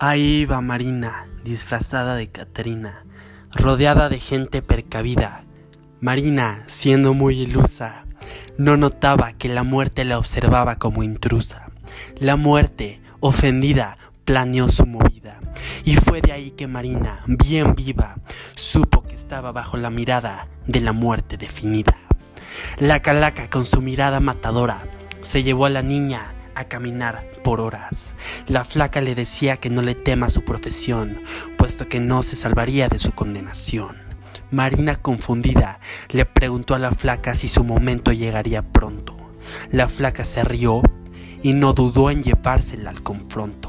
Ahí iba Marina, disfrazada de Caterina, rodeada de gente percavida. Marina, siendo muy ilusa, no notaba que la muerte la observaba como intrusa. La muerte, ofendida, planeó su movida. Y fue de ahí que Marina, bien viva, supo que estaba bajo la mirada de la muerte definida. La calaca, con su mirada matadora, se llevó a la niña a caminar por horas. La flaca le decía que no le tema su profesión, puesto que no se salvaría de su condenación. Marina, confundida, le preguntó a la flaca si su momento llegaría pronto. La flaca se rió y no dudó en llevársela al confronto.